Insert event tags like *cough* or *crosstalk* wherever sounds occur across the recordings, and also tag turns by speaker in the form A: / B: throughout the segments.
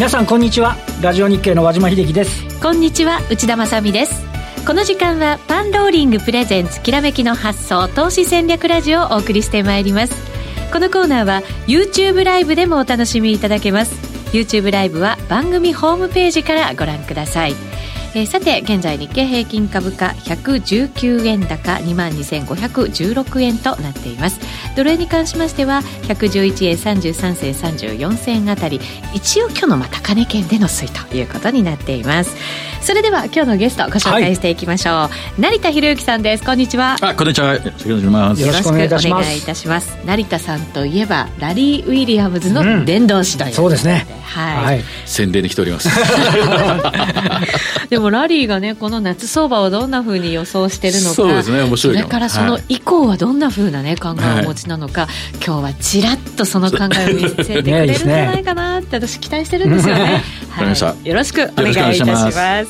A: 皆さんこんにちは。ラジオ日経の和島秀樹です。
B: こんにちは内田まさです。この時間はパンローリングプレゼンツきらめきの発想投資戦略ラジオをお送りしてまいります。このコーナーは YouTube ライブでもお楽しみいただけます。YouTube ライブは番組ホームページからご覧ください。えー、さて現在日経平均株価119円高2万2516円となっています。ドル円に関しましては111円33銭34銭あたり一応今日のま高値圏での推移ということになっています。それでは今日のゲストご紹介していきましょう、はい、成田博之さんです。こんにちは。
C: あこんにちは。よろしくお願いします。
A: よろしくお願いいた
B: します。成田さんといえばラリー・ウィリアムズの伝道師という、うん、
A: そうですね。
B: はい、はい、
C: 宣伝に来ております。*laughs*
B: でもラリーがねこの夏相場をどんなふうに予想してるのか。
C: そうですね。面白
B: いそれからその以降はどんなふうなね考えをお持ちなのか、はい、今日はちらっとその考えを見せてくれるんじゃないかなって私期待してるんですよね、
C: はい、
B: よろしくお願いいたします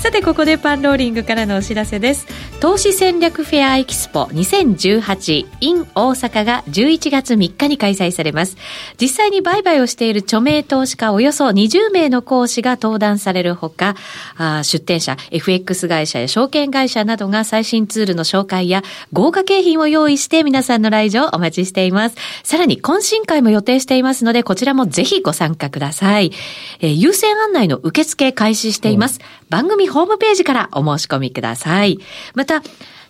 B: さてここでパンローリングからのお知らせです。投資戦略フェアエキスポ 2018in 大阪が11月3日に開催されます。実際に売買をしている著名投資家およそ20名の講師が登壇されるほかあ出展者 FX 会社や証券会社などが最新ツールの紹介や豪華景品を用意して皆さんの来場お待ちしています。さらに懇親会も予定していますのでこちらもぜひご参加ください、えー、優先案内の受付開始しています、うん、番組ホームページからお申し込みください。また、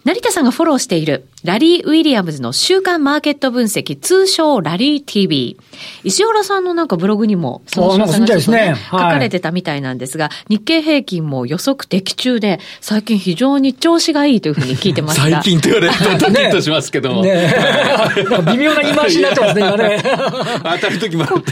B: 成田さんがフォローしているラリー・ウィリアムズの週刊マーケット分析、通称ラリー TV。石原さんのなんかブログにも、
A: その詳細が、ね、
B: 書かれてたみたいなんですが、はい、日経平均も予測的中で、最近非常に調子がいいというふうに聞いてます
C: 最近と言われるとドキッとしますけども。ねね
A: 微妙な言い回しになってますね、今ね。
C: 当たる時も、外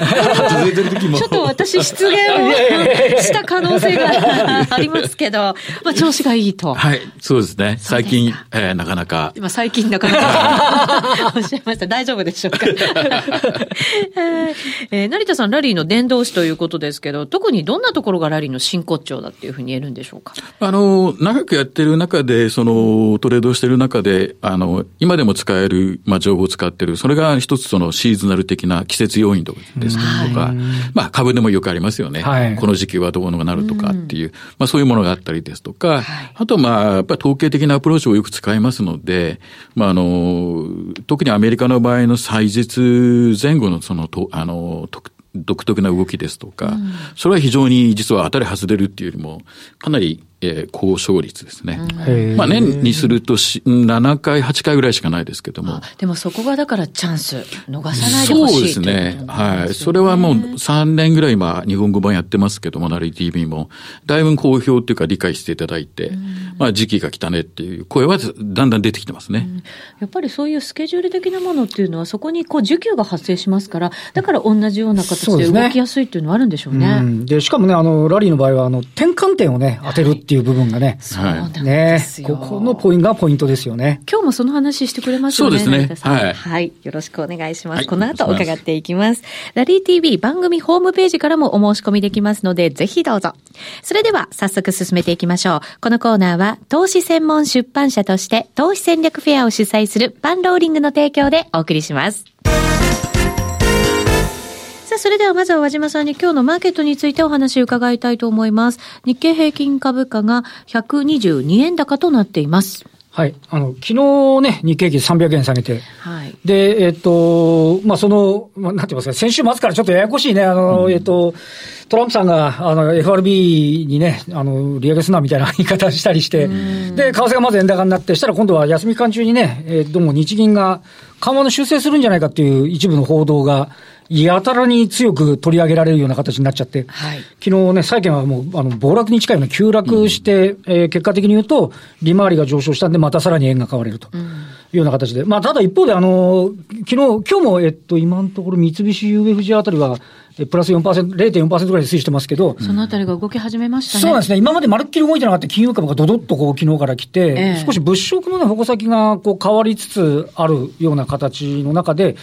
C: れてる時も。
B: ちょっと私失言をした可能性がありますけど、まあ調子がいいと。
C: はい、そうですね。最近、えー、なかなか。
B: 今最近なかなか *laughs* おっしゃいました。大丈夫でしょうか？*laughs* えー、成田さん、ラリーの伝道師ということですけど、特にどんなところがラリーの真骨頂だっていうふうに言えるんでしょうか？
C: あの、長くやってる中で、その、トレードしてる中で、あの、今でも使える、まあ、情報を使ってる。それが一つそのシーズナル的な季節要因ですとか、まあ、株でもよくありますよね。はい、この時期はどうのがなるとかっていう、まあ、そういうものがあったりですとか、はい、あと、まあ、やっぱり統計的なアプローチをよく使いますので、まあ、あの、特にアメリカの場合の祭日前後のその、とあの、独特な動きですとか、うん、それは非常に実は当たり外れるっていうよりも、かなりえー、高勝率ですね。まあ年にするとし7回、8回ぐらいしかないですけども。
B: でもそこがだからチャンス、逃さないでほしい
C: そうですね。はい。それはもう3年ぐらい今、日本語版やってますけども、ナリ TV も、だいぶ好評っていうか理解していただいて、まあ時期が来たねっていう声はだんだん出てきてますね。
B: やっぱりそういうスケジュール的なものっていうのは、そこにこう需給が発生しますから、だから同じような形で動きやすいっていうのはあるんでしょうね。
A: で、ね、しかもね、あの、ラリーの場合は、あの、転換点をね、当てるっていう部分がね、はい
B: そうなんです
A: よ、ね、ここのポイントがポイントですよね。
B: 今日もその話してくれますよね。
C: そうですね。はい。
B: はい。よろしくお願いします。はい、この後伺っていきます。ラリー TV 番組ホームページからもお申し込みできますので、ぜひどうぞ。それでは早速進めていきましょう。このコーナーは投資専門出版社として投資戦略フェアを主催するパンローリングの提供でお送りします。それではまずは和島さんに今日のマーケットについてお話を伺いたいと思います。日経平均株価が122円高となっています。
A: はい。あの、昨日ね、日経平均300円下げて。はい。で、えっ、と、まあ、その、まあ、なんて言いますか、先週末からちょっとややこしいね、あの、うん、えっ、と、トランプさんが、あの、FRB にね、あの、利上げすなみたいな *laughs* 言い方したりして、で、為替がまず円高になって、したら今度は休み期間中にね、えー、どうも日銀が緩和の修正するんじゃないかっていう一部の報道が、やたらに強く取り上げられるような形になっちゃって、はい、昨日ね、債券はもう、あの、暴落に近いような急落して、うん、えー、結果的に言うと、利回りが上昇したんで、またさらに円が買われると。いうような形で。まあ、ただ一方で、あの、昨日、今日も、えっと、今のところ三菱 UFJ あたりは、プラス4%、0.4%ぐらいで推移してますけど、
B: そのあたりが動き始めましたね。
A: そうなんですね。今までまるっきり動いてなかった金融株がどどっとこう昨日から来て、ええ、少し物色の、ね、矛先がこう変わりつつあるような形の中で、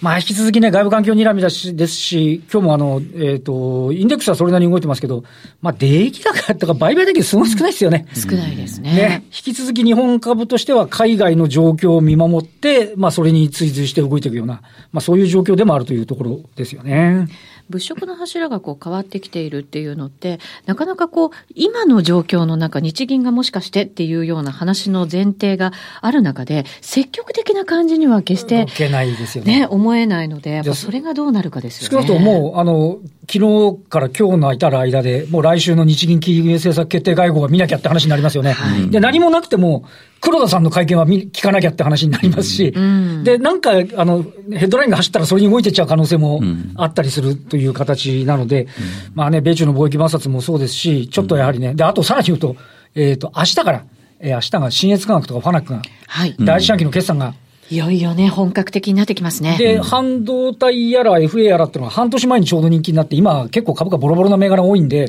A: まあ引き続きね、外部環境にらみだしですし、今日もあの、えっ、ー、と、インデックスはそれなりに動いてますけど、まあ、出益高とか売買的にすごい少ないですよね。
B: 少ないですね。
A: ね。引き続き日本株としては海外の状況況を見守って、まあ、それに追随して動いていくような、まあ、そういう状況でもあるというところですよね。
B: 物色の柱がこう変わってきているっていうのって、なかなかこう、今の状況の中、日銀がもしかしてっていうような話の前提がある中で、積極的な感じには決して、ね、思えないので、それがどうなるかですよね。
A: 少なくとも、あの、昨日から今日の至る間で、もう来週の日銀金融政策決定会合は見なきゃって話になりますよね。はい、で、何もなくても、黒田さんの会見は聞かなきゃって話になりますし、うん、で、なんか、あの、ヘッドラインが走ったらそれに動いてっちゃう可能性もあったりするという形なので、うん、まあね、米中の貿易摩擦もそうですし、ちょっとやはりね、で、あとさらに言うと、えっ、ー、と、明日から、えー、明日が新越科学とかファナックが、はい、第一四半期の決算が、
B: いよいよね、本格的になってきますね。
A: で、半導体やら FA やらっていうのは半年前にちょうど人気になって、今結構株価ボロボロな銘柄多いんで、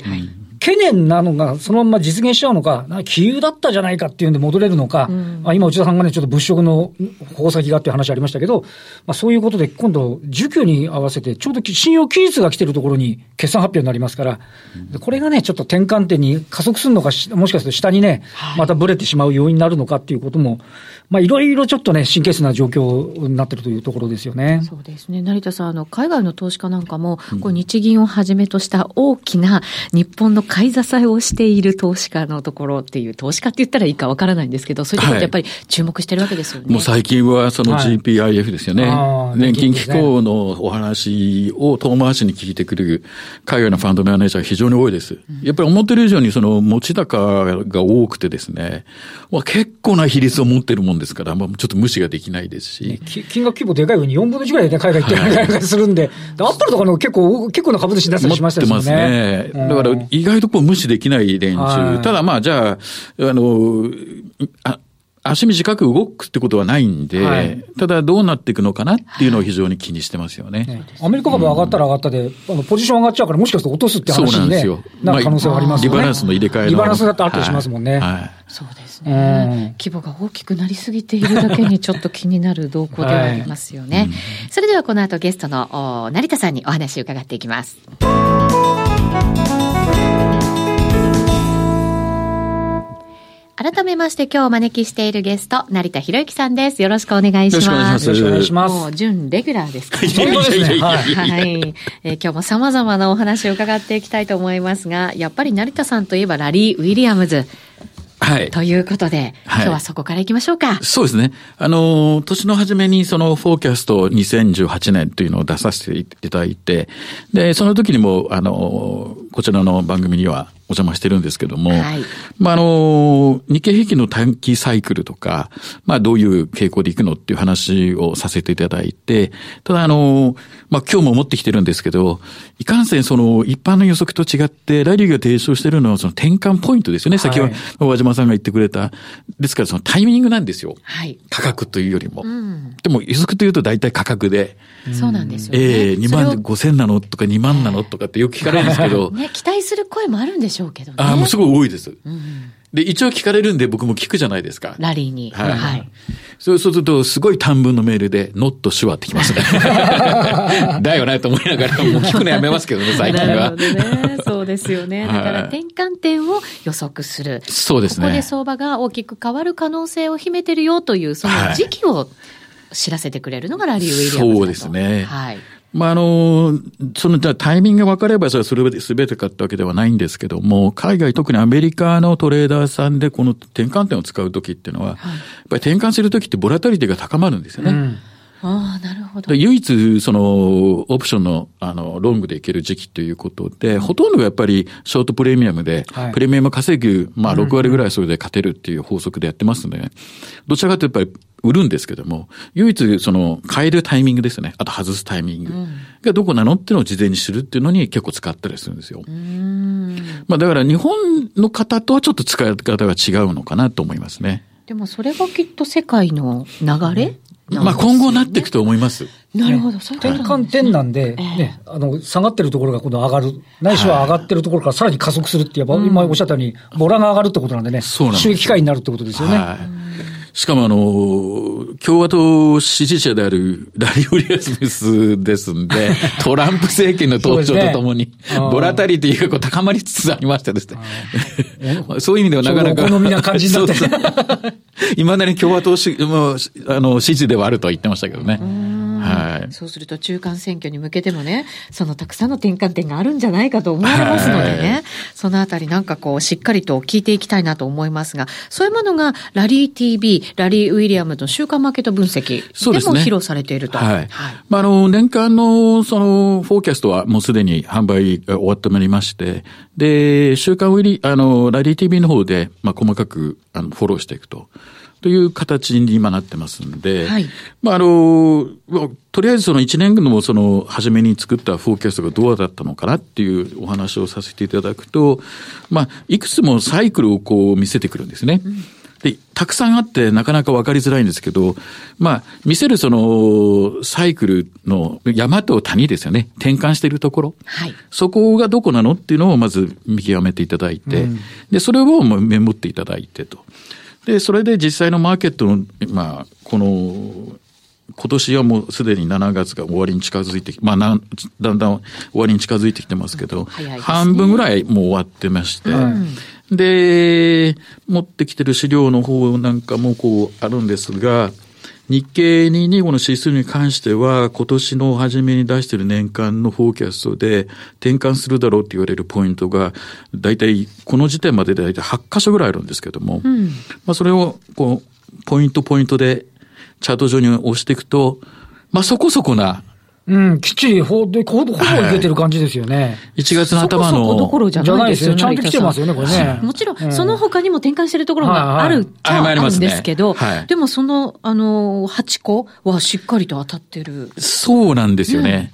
A: 懸念なのが、そのまま実現しちゃうのか、杞憂だったじゃないかっていうんで戻れるのか、うん、今、内田さんがね、ちょっと物色の方先がっていう話ありましたけど、まあ、そういうことで、今度、需給に合わせて、ちょうど信用期日が来てるところに決算発表になりますから、うん、これがね、ちょっと転換点に加速するのか、もしかすると下にね、またぶれてしまう要因になるのかっていうことも、まあ、いろいろちょっとね、神経質な状況になってるというところですよね。
B: そうですね。成田さん、あの、海外の投資家なんかも、こう日銀をはじめとした大きな日本の買い支えをしている投資家のところっていう、投資家って言ったらいいかわからないんですけど、そういうところやっぱり注目してるわけですよね。はい、
C: もう最近はその GPIF ですよね。はい、年金機構のお話を遠回しに聞いてくる海外のファンドマネージャー非常に多いです。やっぱり思ってる以上にその持ち高が多くてですね、まあ、結構な比率を持ってるもんですから、まあ、ちょっと無視ができないですし。ね、
A: 金額規模でかいように4分の1ぐらいでね、海外行ってるするんで、*laughs* はい、アップルとかの結構、結構な株主出したりしましたね。持ってますね。
C: だから、意外とこう無視できない連中。はい、ただまあ、じゃあ、あの、あ足短く動くってことはないんで、はい、ただどうなっていくのかなっていうのを非常に気にしてますよね。ね
A: アメリカ株上がったら上がったで、あのポジション上がっちゃうから、もしかすると落とすって話に、ね、なる可能性はありますよね、
C: リバランスの入れ替え
A: リバランスだってあったりしますもんね。はい、
B: そうですね、規模が大きくなりすぎているだけに、ちょっと気になる動向ではありますよね。はいそれではこの後ゲストの成田さんにお話を伺っていきます。改めまして今日お招きしているゲスト、成田博之さんです。よろしくお願いします。
A: よろしくお願いします。
B: もう、準レギュラーですか、ね、本当ですね。はい。えー、今日も様々なお話を伺っていきたいと思いますが、やっぱり成田さんといえばラリー・ウィリアムズ。はい。ということで、はい、今日はそこから行きましょうか。
C: そうですね。あの、年の初めにそのフォーキャスト2018年というのを出させていただいて、で、その時にも、あの、こちらの番組にはお邪魔してるんですけども、はい、まあ、あの、日経平均の短期サイクルとか、まあ、どういう傾向でいくのっていう話をさせていただいて、ただ、あの、まあ、今日も持ってきてるんですけど、いかんせんその一般の予測と違って、ラリーが提唱してるのはその転換ポイントですよね。先ほど和島さんが言ってくれた。ですからそのタイミングなんですよ。はい、価格というよりも。うん、でも予測というと大体価格で。
B: そうなんですよ、ね。え
C: えー、2万5千なのとか2万なのとかってよく聞かれるんですけど。*laughs*
B: ね、期待する声もあるんでしょうけどね。
C: ああ、もうすごい多いです。うんで、一応聞かれるんで僕も聞くじゃないですか。
B: ラリーに。はい。はい、
C: そうすると、すごい短文のメールで、ノット手話ってきますね。*laughs* だよねと思いながら、もう聞くのやめますけどね、最近は。
B: なるほどね。そうですよね。だから転換点を予測する。
C: そうですね。
B: ここで相場が大きく変わる可能性を秘めてるよという、その時期を知らせてくれるのがラリー・ウィリアム
C: そうですね。はい。まあ、あの、その、じゃタイミングが分かれば、それはそれすべてかったわけではないんですけども、海外、特にアメリカのトレーダーさんでこの転換点を使うときっていうのは、はい、やっぱり転換するときってボラタリティが高まるんですよね。うん
B: ああ、なるほど。
C: 唯一、その、オプションの、あの、ロングでいける時期ということで、ほとんどがやっぱり、ショートプレミアムで、はい、プレミアム稼ぐ、まあ、6割ぐらいそれで勝てるっていう法則でやってますので、どちらかというとやっぱり、売るんですけども、唯一その変えるタイミングですね。あと外すタイミング。がどこなのっていうのを事前に知るっていうのに結構使ったりするんですよ。まあだから日本の方とはちょっと使い方が違うのかなと思いますね。
B: でもそれがきっと世界の流れ、
C: まあ今後なっていくと思います。
B: なるほど、
A: そう転換点なんで、ね、あの、下がってるところが今度上がる。ないしは上がってるところからさらに加速するって、やっぱ今おっしゃったように、ボラが上がるってことなんでね、収益機会になるってことですよね。
C: しかもあの、共和党支持者であるラリー・ウィリアムスですんで、*laughs* トランプ政権の登場とともに、ね、ボラタリティがこう高まりつつありましてですね。*laughs* そういう意味ではなかなか。
A: お好みな感じになって *laughs*
C: いまだに共和党し、もう、あの、支持ではあるとは言ってましたけどね。
B: はい、そうすると中間選挙に向けてもね、そのたくさんの転換点があるんじゃないかと思われますのでね、そのあたりなんかこう、しっかりと聞いていきたいなと思いますが、そういうものがラリー TV、ラリー・ウィリアムの週間マーケット分析でも披露されていると。ね、はい。はい、
C: まあ、あの、年間のその、フォーキャストはもうすでに販売が終わってまいりまして、で、週間ウィリ、あの、ラリー TV の方で、まあ、細かく、あの、フォローしていくと。という形に今なってますんで、はい、まあ、あの、とりあえずその1年のその初めに作ったフォーキャストがどうだったのかなっていうお話をさせていただくと、まあ、いくつもサイクルをこう見せてくるんですね。うんで、たくさんあってなかなかわかりづらいんですけど、まあ、見せるそのサイクルの山と谷ですよね。転換しているところ。はい。そこがどこなのっていうのをまず見極めていただいて、うん、で、それをメモっていただいてと。で、それで実際のマーケットの、まあ、この、今年はもうすでに7月が終わりに近づいてまあな、だんだん終わりに近づいてきてますけど、ね、半分ぐらいもう終わってまして、うん、で、持ってきてる資料の方なんかもこうあるんですが、日経225の指数に関しては、今年の初めに出している年間のフォーキャストで転換するだろうって言われるポイントが、大体、この時点までで大体8箇所ぐらいあるんですけども、うん、まあそれを、こう、ポイントポイントでチャート上に押していくと、まあそこそこな
A: うん、きっちりほ、で、ほぼ、ほぼいけてる感じですよね。
C: 1月の頭の。そこそこ
B: どころじゃないですよ。
A: ちゃんと来てますよね、これね。
B: もちろん、その他にも転換してるところがあるっちゃあるんですけど、でもその、あの、8個はしっかりと当たってる。
C: そうなんですよね。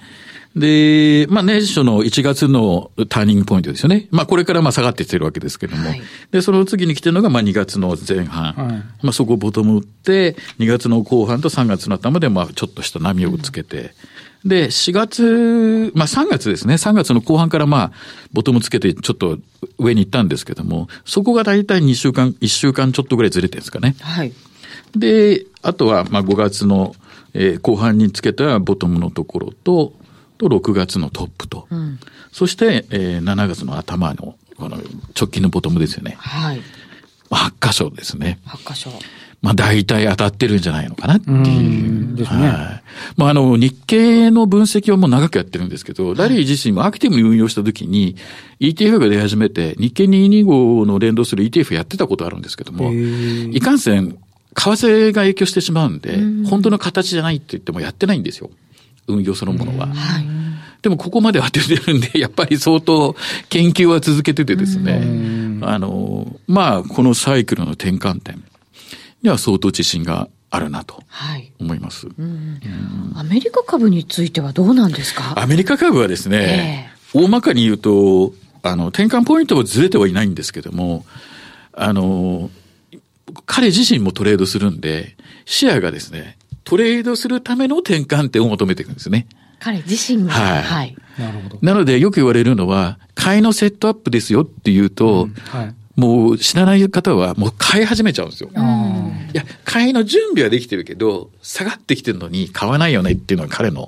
C: で、まあ、年初の1月のターニングポイントですよね。まあ、これからまあ下がってきてるわけですけども。はい、で、その次に来てるのが、まあ、2月の前半。はい、まあ、そこをボトム打って、2月の後半と3月の頭で、まあ、ちょっとした波をつけて、うんで、4月、まあ3月ですね。3月の後半からまあ、ボトムつけてちょっと上に行ったんですけども、そこが大体2週間、1週間ちょっとぐらいずれてるんですかね。はい。で、あとはまあ5月の、えー、後半につけたボトムのところと、と6月のトップと、うん、そして、えー、7月の頭のこの直近のボトムですよね。はい。8箇所ですね。
B: 8箇所。
C: まあ大体当たってるんじゃないのかなっていう。うですね。はい。まああの、日経の分析はもう長くやってるんですけど、ラリー自身もアクティブに運用した時に ETF が出始めて、日経225の連動する ETF やってたことあるんですけども、いかんせん、為替が影響してしまうんで、本当の形じゃないって言ってもやってないんですよ。運用そのものは。はい。でもここまで当ててるんで、やっぱり相当研究は続けててですね、あの、まあ、このサイクルの転換点。には相当自信があるなと思います、はいうん、
B: アメリカ株についてはどうなんですか？
C: アメリカ株はですね、えー、大まかに言うと、あの、転換ポイントはずれてはいないんですけども、あの、彼自身もトレードするんで、シェアがですね、トレードするための転換点を求めていくんですね。
B: 彼自身が？はい。はい、
C: なるほど。なのでよく言われるのは、買いのセットアップですよって言うと、うんはい、もう知らない方はもう買い始めちゃうんですよ。いや、買いの準備はできてるけど、下がってきてるのに買わないよねっていうのは彼の、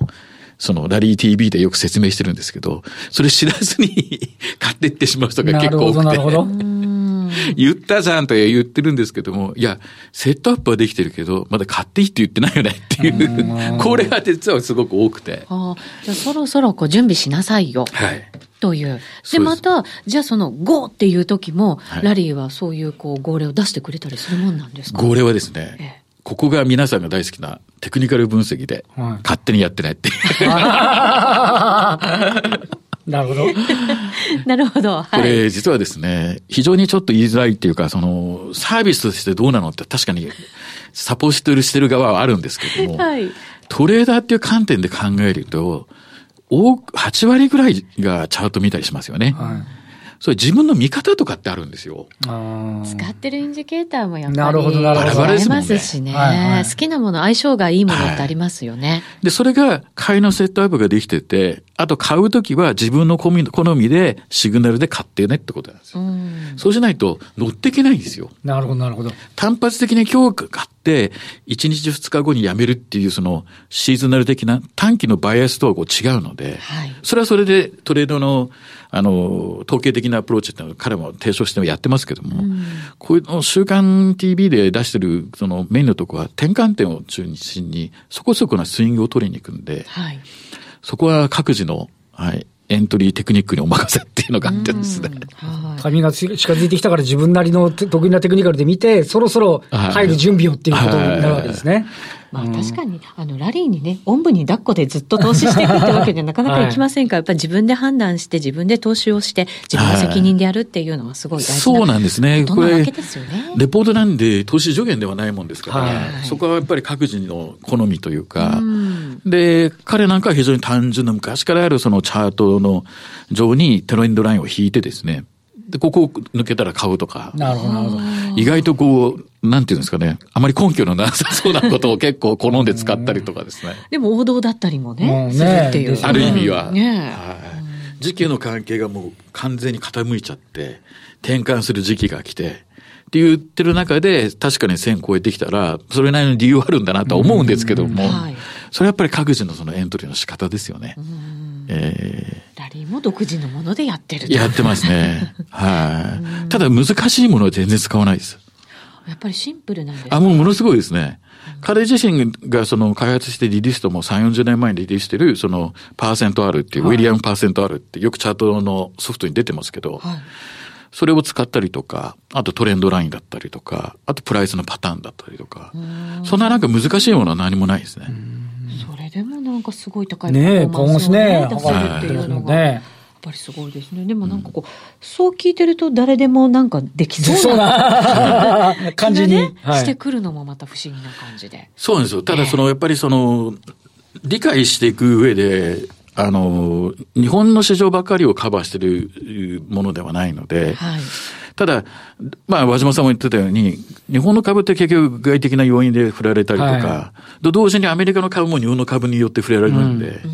C: そのラリー TV でよく説明してるんですけど、それ知らずに *laughs* 買っていってしまう人が結構多くて。なるほど、*laughs* 言ったじゃんと言ってるんですけども、いや、セットアップはできてるけど、まだ買っていいって言ってないよねっていう、*laughs* これが実はすごく多くて。
B: あじゃあそろそろこう準備しなさいよ。はい。という。で、また、じゃあその GO っていう時も、はい、ラリーはそういうこう号令を出してくれたりするもんなんですか？
C: 号令はですね、ええ、ここが皆さんが大好きなテクニカル分析で、勝手にやってないって。*laughs*
A: なるほど。*laughs*
B: なるほど。
C: これ実はですね、非常にちょっと言いづらいっていうか、その、サービスとしてどうなのって確かにサポートしてる側はあるんですけども、はい、トレーダーっていう観点で考えると、多く、8割ぐらいがチャート見たりしますよね。はい。それ自分の見方とかってあるんですよ。
B: 使ってるインジケーターもやっぱり。なるほど、なるほど。ありますしね、はいはい、好きなもの、相性がいいものってありますよね。
C: で、それが買いのセットアップができてて、あと買うときは自分の好みでシグナルで買ってねってことなんですよ。うそうしないと乗っていけないんですよ。
A: なるほど、なるほど。
C: 単発的に今日買って、1日2日後にやめるっていうそのシーズナル的な短期のバイアスとはこう違うので、はい、それはそれでトレードのあの、統計的なアプローチってのは彼も提唱してやってますけども、うん、こういうの週刊 TV で出してるそのメインのとこは転換点を中心にそこそこなスイングを取りに行くんで、はいそこは各自の、はい、エントリーテクニックにお任せっていうのがあってですね。
A: 紙が近づいてきたから自分なりの得意なテクニカルで見て、そろそろ入る準備をっていうことになるわけですね。
B: まあ確かに、あの、ラリーにね、おんぶに抱っこでずっと投資していくってわけでなかなかいきませんから、やっぱり自分で判断して、自分で投資をして、自分の責任でやるっていうのはすごい大事な
C: そうなんですね。これ、レポートなんで投資助言ではないもんですから、はい、そこはやっぱり各自の好みというか、うで、彼なんかは非常に単純な昔からあるそのチャートの上にトレンドラインを引いてですね、で、ここを抜けたら買うとか。
A: なるほど、なるほど。
C: 意外とこう、なんていうんですかね。あまり根拠のなさそうなことを結構好んで使ったりとかですね。
B: でも王道だったりもね、するっていう。
C: ある意味は。ねはい。時期の関係がもう完全に傾いちゃって、転換する時期が来て、って言ってる中で、確かに1000超えてきたら、それなりの理由あるんだなと思うんですけども、はい、それはやっぱり各自のそのエントリーの仕方ですよね。
B: えー、ラリーも独自のものでやってる
C: やってますね。*laughs* はい。ただ難しいものは全然使わないです。
B: やっぱりシンプルなんです
C: かあ、もうものすごいですね。彼自身がその開発してリリースとも3、40年前にリリースしてる、そのパーセント R っていう、ウィリアムパーセント R ってよくチャートのソフトに出てますけど、はい、それを使ったりとか、あとトレンドラインだったりとか、あとプライスのパターンだったりとか、そんななんか難しいものは何もないですね。
B: それでもなんかすごい高いパフォーマンスをね、出せるっていうのが。やっぱりすごいですね。でもなんかこう、うん、そう聞いてると誰でもなんかできそうな *laughs*
A: 感じに、ね
B: してくるのもまた不思議な感じで。
C: そうなんですよ。ただその、やっぱりその、理解していく上で、あの、日本の市場ばかりをカバーしているものではないので、はい、ただ、まあ、和島さんも言ってたように、日本の株って結局外的な要因で振られたりとか、はい、と同時にアメリカの株も日本の株によって触れられるんで、うん、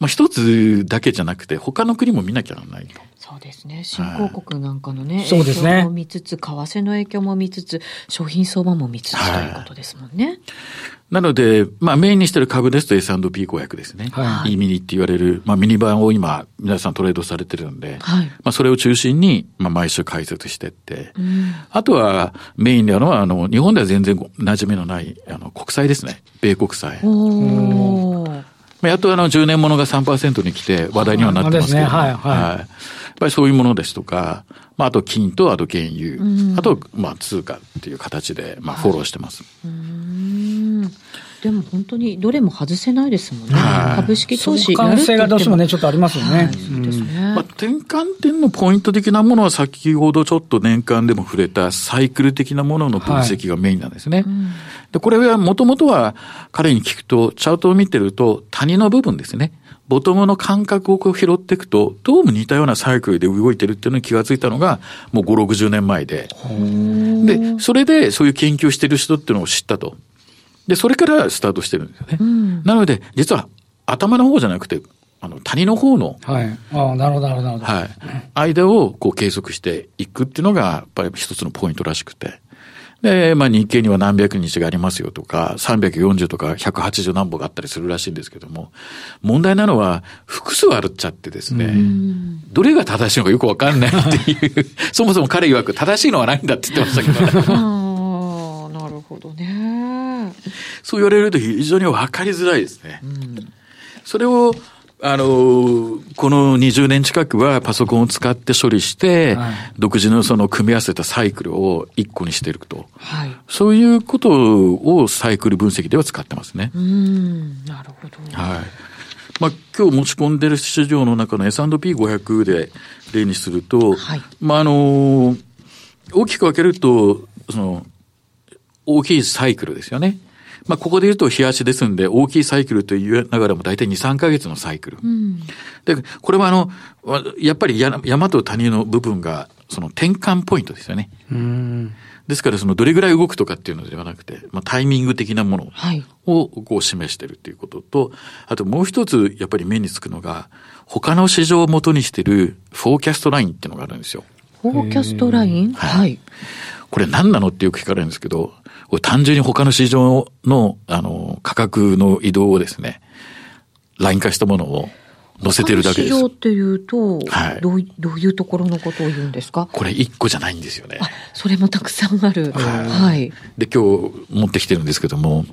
C: まあ一つだけじゃなくて、他の国も見なきゃならないと。
B: そうですね。新興国なんかのね、
A: そうですね。
B: も見つつ、為替の影響も見つつ、商品相場も見つつということですもんね。
C: なので、まあメインにしてる株ですと S&P500 ですね。はい。E ミニって言われる、まあミニバンを今皆さんトレードされてるんで、はい。まあそれを中心に、まあ毎週解説してって、うん、あとはメインであるのは、あの、日本では全然馴染みのない、あの、国債ですね。米国債。おまあ、やっとあの10年ものが3%に来て話題にはなってますけど、ね、はい、はい。はい。やっぱりそういうものですとか、まあ、あと金と、あと原油、あと、まあ、通貨っていう形で、まあ、フォローしてます。うん
B: でも本当にどれも外せないですもんね。はい、株式投資
A: やる性がどうしてもね、ちょっとありますよね。はい、そうです
C: ね。まあ、転換点のポイント的なものは先ほどちょっと年間でも触れたサイクル的なものの分析がメインなんですね。はいうん、で、これはもともとは彼に聞くと、チャートを見てると谷の部分ですね。ボトムの感覚をこう拾っていくと、どうも似たようなサイクルで動いてるっていうのに気がついたのが、もう5、60年前で。で、それでそういう研究してる人っていうのを知ったと。で、それからスタートしてるんですよね。うん、なので、実は頭の方じゃなくて、あの、谷の方の。
A: はい。ああ、なるほど、なるほど。
C: はい。間をこう計測していくっていうのが、やっぱり一つのポイントらしくて。で、まあ日経には何百日がありますよとか、340とか180何本があったりするらしいんですけども、問題なのは複数あるっちゃってですね、どれが正しいのかよくわかんないっていう、*laughs* そもそも彼曰く正しいのはないんだって言ってましたけどね。
B: なるほどね。
C: そう言われると非常にわかりづらいですね。それを、あの、この20年近くはパソコンを使って処理して、はい、独自のその組み合わせたサイクルを一個にしていると。はい、そういうことをサイクル分析では使ってますね。う
B: ん、なるほど。
C: はい。まあ、今日持ち込んでる市場の中の S&P500 で例にすると、はい、まあ、あの、大きく分けると、その、大きいサイクルですよね。まあ、ここで言うと日足ですんで、大きいサイクルと言いながらも大体2、3ヶ月のサイクル。うん、で、これはあの、やっぱり山と谷の部分が、その転換ポイントですよね。うんですから、そのどれぐらい動くとかっていうのではなくて、まあ、タイミング的なものをこう示してるっていうことと、あともう一つやっぱり目につくのが、他の市場を元にしてる forecast line っていうのがあるんですよ。
B: forecast line？はい。
C: これ何なのってよく聞かれるんですけど、単純に他の市場の、あの、価格の移動をですね、ライン化したものを載せてるだけです。市
B: 場っていうと、はい、どうどういうところのことを言うんですか？
C: これ一個じゃないんですよね。
B: それもたくさんある。はい。
C: で、今日持ってきてるんですけども、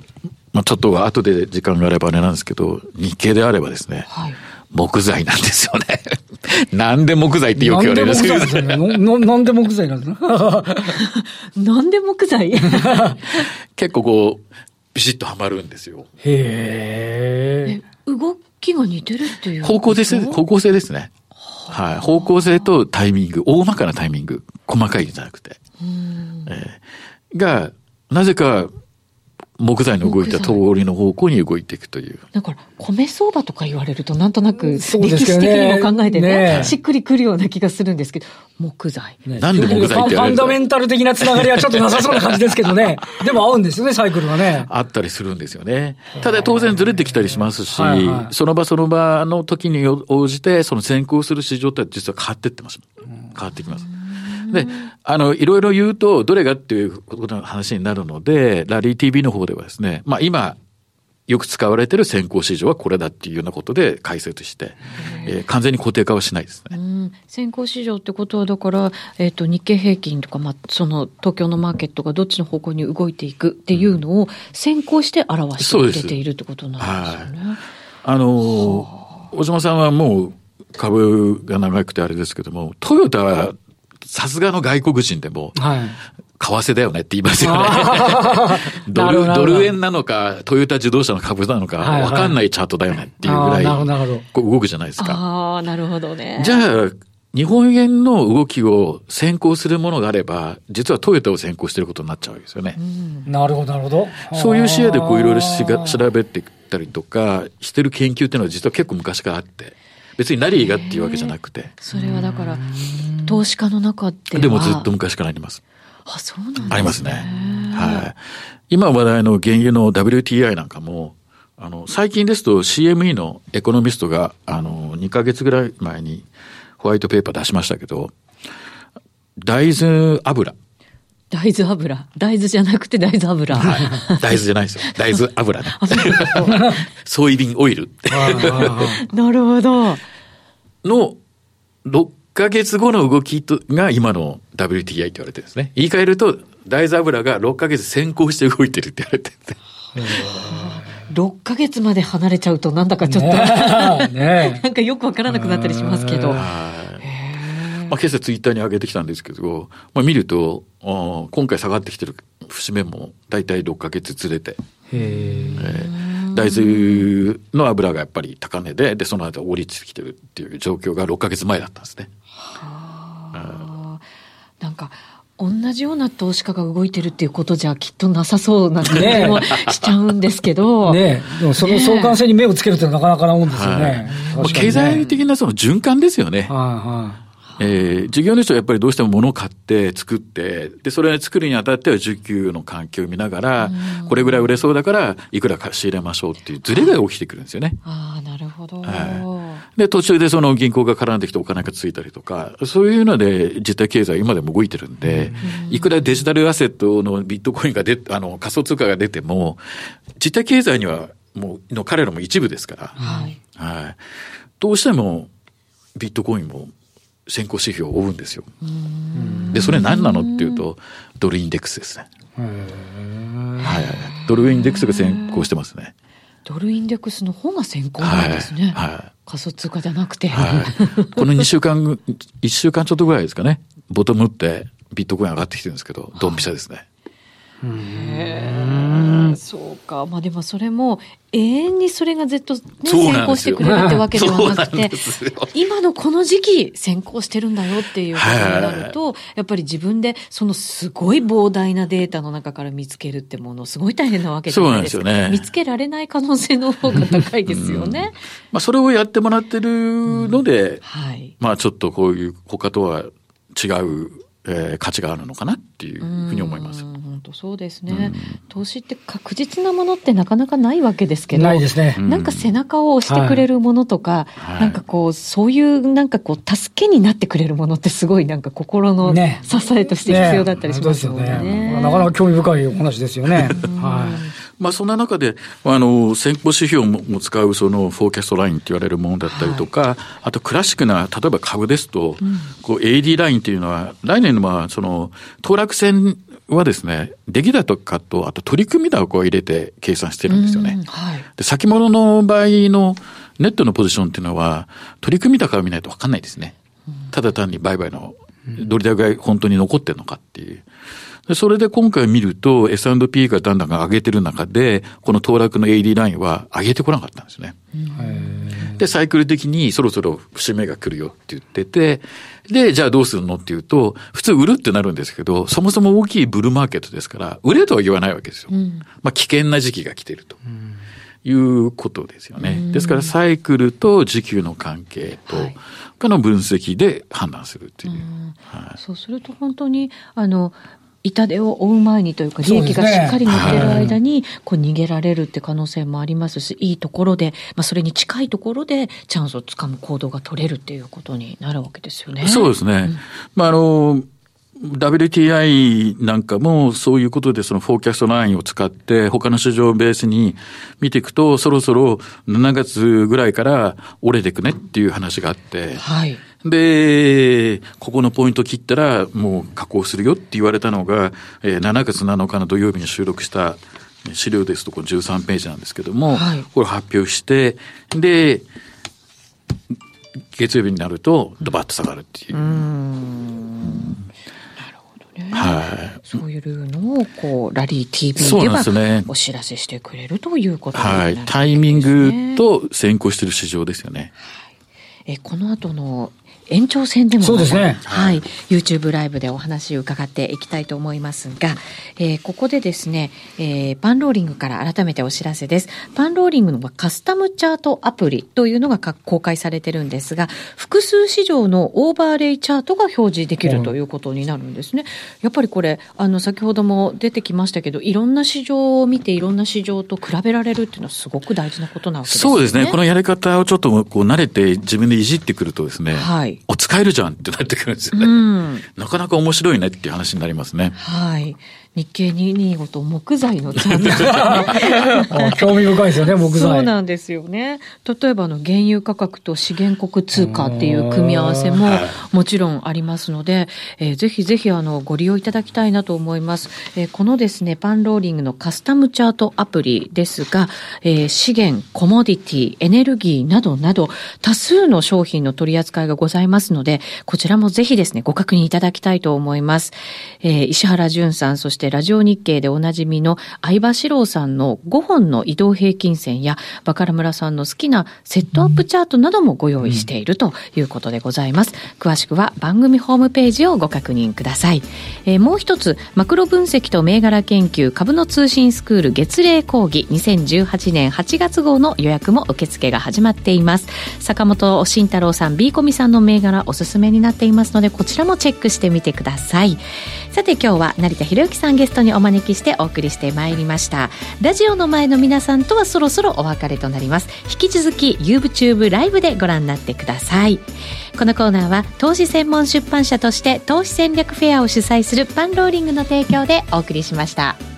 C: まあちょっと後で時間があればあれなんですけど、日経であればですね、はい、木材なんですよね。*laughs* なんで木材ってよく言われるんですけど。
A: なんで木材なんですか？*laughs*
B: なんで木材？*laughs*
C: 結構こう、ビシッとはまるんですよ。
B: へえ。動きが似てるっていう
C: 方向です、方向性ですね。はい。方向性とタイミング、大まかなタイミング、細かいじゃなくて。えー、が、なぜか木材の動いた通りの方向に動いていくという。
B: だから、米相場とか言われると、なんとなく、歴史的にも考えてね、ねしっくりくるような気がするんですけど、木材。
C: ね、なんで木材って
A: ファンダメンタル的なつながりはちょっとなさそうな感じですけどね。*laughs* でも合うんですよね、サイクルはね。
C: あったりするんですよね。ただ当然ずれてきたりしますし、はいはい、その場その場の時に応じて、その先行する市場って実は変わってってます。変わってきます。で、あの、いろいろ言うと、どれがっていうことの話になるので、ラリー TV の方ではですね、まあ今、よく使われてる先行市場はこれだっていうようなことで解説して、えー、完全に固定化はしないですね。
B: 先行市場ってことは、だから、えっ、ー、と、日経平均とか、まあ、その東京のマーケットがどっちの方向に動いていくっていうのを先行して表してくれているってことなんですよね。はい、
C: あの、小島さんはもう株が長くてあれですけども、トヨタはさすがの外国人でも、はい、為替だよねって言いますよね。*laughs* ドル、ドル円なのか、トヨタ自動車の株なのか、わかんないチャートだよねっていうぐらい、こう動くじゃないですか。
B: ああ、なるほどね。
C: じゃあ、日本円の動きを先行するものがあれば、実はトヨタを先行していることになっちゃうわけですよね。
A: なるほど、なるほど。
C: そういう視野でこういろいろ調べてたりとか、してる研究っていうのは実は結構昔からあって、別にラリーがっていうわけじゃなくて。
B: それはだから、投資家の中って
C: でもずっと昔からあります。
B: あ、そうなんですね。
C: ありますね。はい。今話題の原油の WTI なんかも、あの、最近ですと CME のエコノミストが、あの、2ヶ月ぐらい前にホワイトペーパー出しましたけど、大豆油。
B: 大豆油。大豆じゃなくて大豆油。はい。
C: 大豆じゃないですよ。*laughs* 大豆油ね。*laughs* ソイビンオイル。*laughs*
B: なるほど。
C: の、ヶ月後の動きとが今の WTI って言われてるんですね。言い換えると、大豆油が6ヶ月先行して動いてるって言われてるんで。*laughs*
B: 6ヶ月まで離れちゃうとなんだかちょっとね、ね *laughs* なんかよくわからなくなったりしますけど。ま
C: あ、今朝ツイッターに上げてきたんですけど、まあ、見ると、今回下がってきてる節目も大体6ヶ月ずれて。えー大豆の油がやっぱり高値で、で、その後降りてきてるっていう状況が6ヶ月前だったんですね。
B: はあ、なんか、同じような投資家が動いてるっていうことじゃきっとなさそうな気もしちゃうんですけど。*laughs*
A: ねでもその相関性に目をつけるってなかなかなもんですよね。
C: はい、経済的なその循環ですよね。はいはいえー、事業主はやっぱりどうしても物を買って作って、で、それを作るにあたっては需給の環境を見ながら、これぐらい売れそうだから、いくらか仕入れましょうっていうズレが起きてくるんですよね。
B: ああ、なるほど、は
C: い。で、途中でその銀行が絡んできてお金がついたりとか、そういうので実体経済今でも動いてるんで、いくらデジタルアセットのビットコインが出、あの、仮想通貨が出ても、実体経済にはもう、の彼らも一部ですから、はい。はい。どうしても、ビットコインも先行指標を追うんですよ。で、それ何なのっていうと、ドルインデックスですね。はい。ドルインデックスが先行してますね。
B: ドルインデックスの方が先行なんですね。はい。はい、仮想通貨じゃなくて。は
C: い。この2週間、1週間ちょっとぐらいですかね。ボトムってビットコイン上がってきてるんですけど、ドンピシャですね。
B: へえそうか。まあでもそれも永遠にそれがずっと、ね、先行してくれるってわけではなくて今のこの時期先行してるんだよっていうことになるとやっぱり自分でそのすごい膨大なデータの中から見つけるってものすごい大変なわけじゃないですか。ね、見つけられない可能性の方が高いですよね。うん、
C: まあそれをやってもらってるので、うん、はい、まあちょっとこういう他とは違うえー、価値があるのかなっていうふうに思います。
B: 本当そうですね、投資って確実なものってなかなかないわけですけど、
A: ないですね。
B: なんか背中を押してくれるものとか、はい、なんかこう、そういうなんかこう、助けになってくれるものってすごいなんか心の支えとして必要だったりしますよね。ねね
A: なかなか興味深いお話ですよね。はい。
C: まあ、そんな中で、あの、先行指標も使うその forecast line って言われるものだったりとか、はい、あとクラシックな、例えば株ですと、うん、こう AD ラインっていうのは、来年のまあ、その、当落線はですね、出来高と、あと取り組み高を入れて計算してるんですよね。はい、で先物の場合のネットのポジションっていうのは、取り組み高を見ないと分かんないですね。ただ単に売買のどれだけ本当に残ってるのかっていう。それで今回見ると S&P がだんだん上げてる中で、この騰落の AD ラインは上げてこなかったんですね。で、サイクル的にそろそろ節目が来るよって言ってて、で、じゃあどうするのっていうと、普通売るってなるんですけど、そもそも大きいブルーマーケットですから、売れとは言わないわけですよ。うん、まあ危険な時期が来てると。いうことですよね。ですからサイクルと時給の関係と、かの分析で判断するっていう。
B: はい、そうすると本当に、あの、痛手を負う前にというか、利益がしっかり乗ってる間に、こう逃げられるって可能性もありますし、いいところで、まあ、それに近いところでチャンスをつかむ行動が取れるっていうことになるわけですよね。
C: そうですね。うん、まあ、あの、WTI なんかもそういうことでその forecast line を使って他の市場をベースに見ていくとそろそろ7月ぐらいから折れていくねっていう話があって、はい、で、ここのポイント切ったらもう下降するよって言われたのが、えー、7月7日の土曜日に収録した資料ですとこの13ページなんですけども、はい、これ発表して、で、月曜日になるとドバッと下がるっていう。うん。
B: はい、そういうのをこうラリー TV ではお知らせしてくれるということ
C: ですね。はい、タイミングと先行している市場ですよね。
B: はい、えこの後の延長戦でも
A: そうですね。
B: はい。YouTube ライブでお話を伺っていきたいと思いますが、えー、ここでですね、えー、パンローリングから改めてお知らせです。パンローリングのカスタムチャートアプリというのが公開されてるんですが、複数市場のオーバーレイチャートが表示できるということになるんですね。うん、やっぱりこれ、あの、先ほども出てきましたけど、いろんな市場を見ていろんな市場と比べられるっていうのはすごく大事なことなわけですね。
C: そうですね。このやり方をちょっとこう慣れて自分でいじってくるとですね、はい。お使えるじゃんってなってくるんですよね。うん、なかなか面白いねっていう話になりますね。
B: はい。日経225と木材のチャー
A: ト、*laughs* ね、興味深いですよね、木材。
B: そうなんですよね。例えばの原油価格と資源国通貨っていう組み合わせももちろんありますので、えー、ぜひぜひあのご利用いただきたいなと思います。えー、このですね、パンローリングのカスタムチャートアプリですが、えー、資源、コモディティ、エネルギーなどなど多数の商品の取り扱いがございますので、こちらもぜひですね、ご確認いただきたいと思います。えー、石原淳さん、そしてラジオ日経でおなじみの相場志郎さんの5本の移動平均線や、バカラ村さんの好きなセットアップチャートなどもご用意しているということでございます。詳しくは番組ホームページをご確認ください。えー、もう一つ、マクロ分析と銘柄研究株の通信スクール月例講義2018年8月号の予約も受付が始まっています。坂本慎太郎さん、B コミさんの銘柄おすすめになっていますので、こちらもチェックしてみてください。さて今日は成田博之さんんゲストにお招きしてお送りしてまいりました。ラジオの前の皆さんとはそろそろお別れとなります。引き続き YouTube ライブでご覧になってください。このコーナーは投資専門出版社として投資戦略フェアを主催するパンローリングの提供でお送りしました。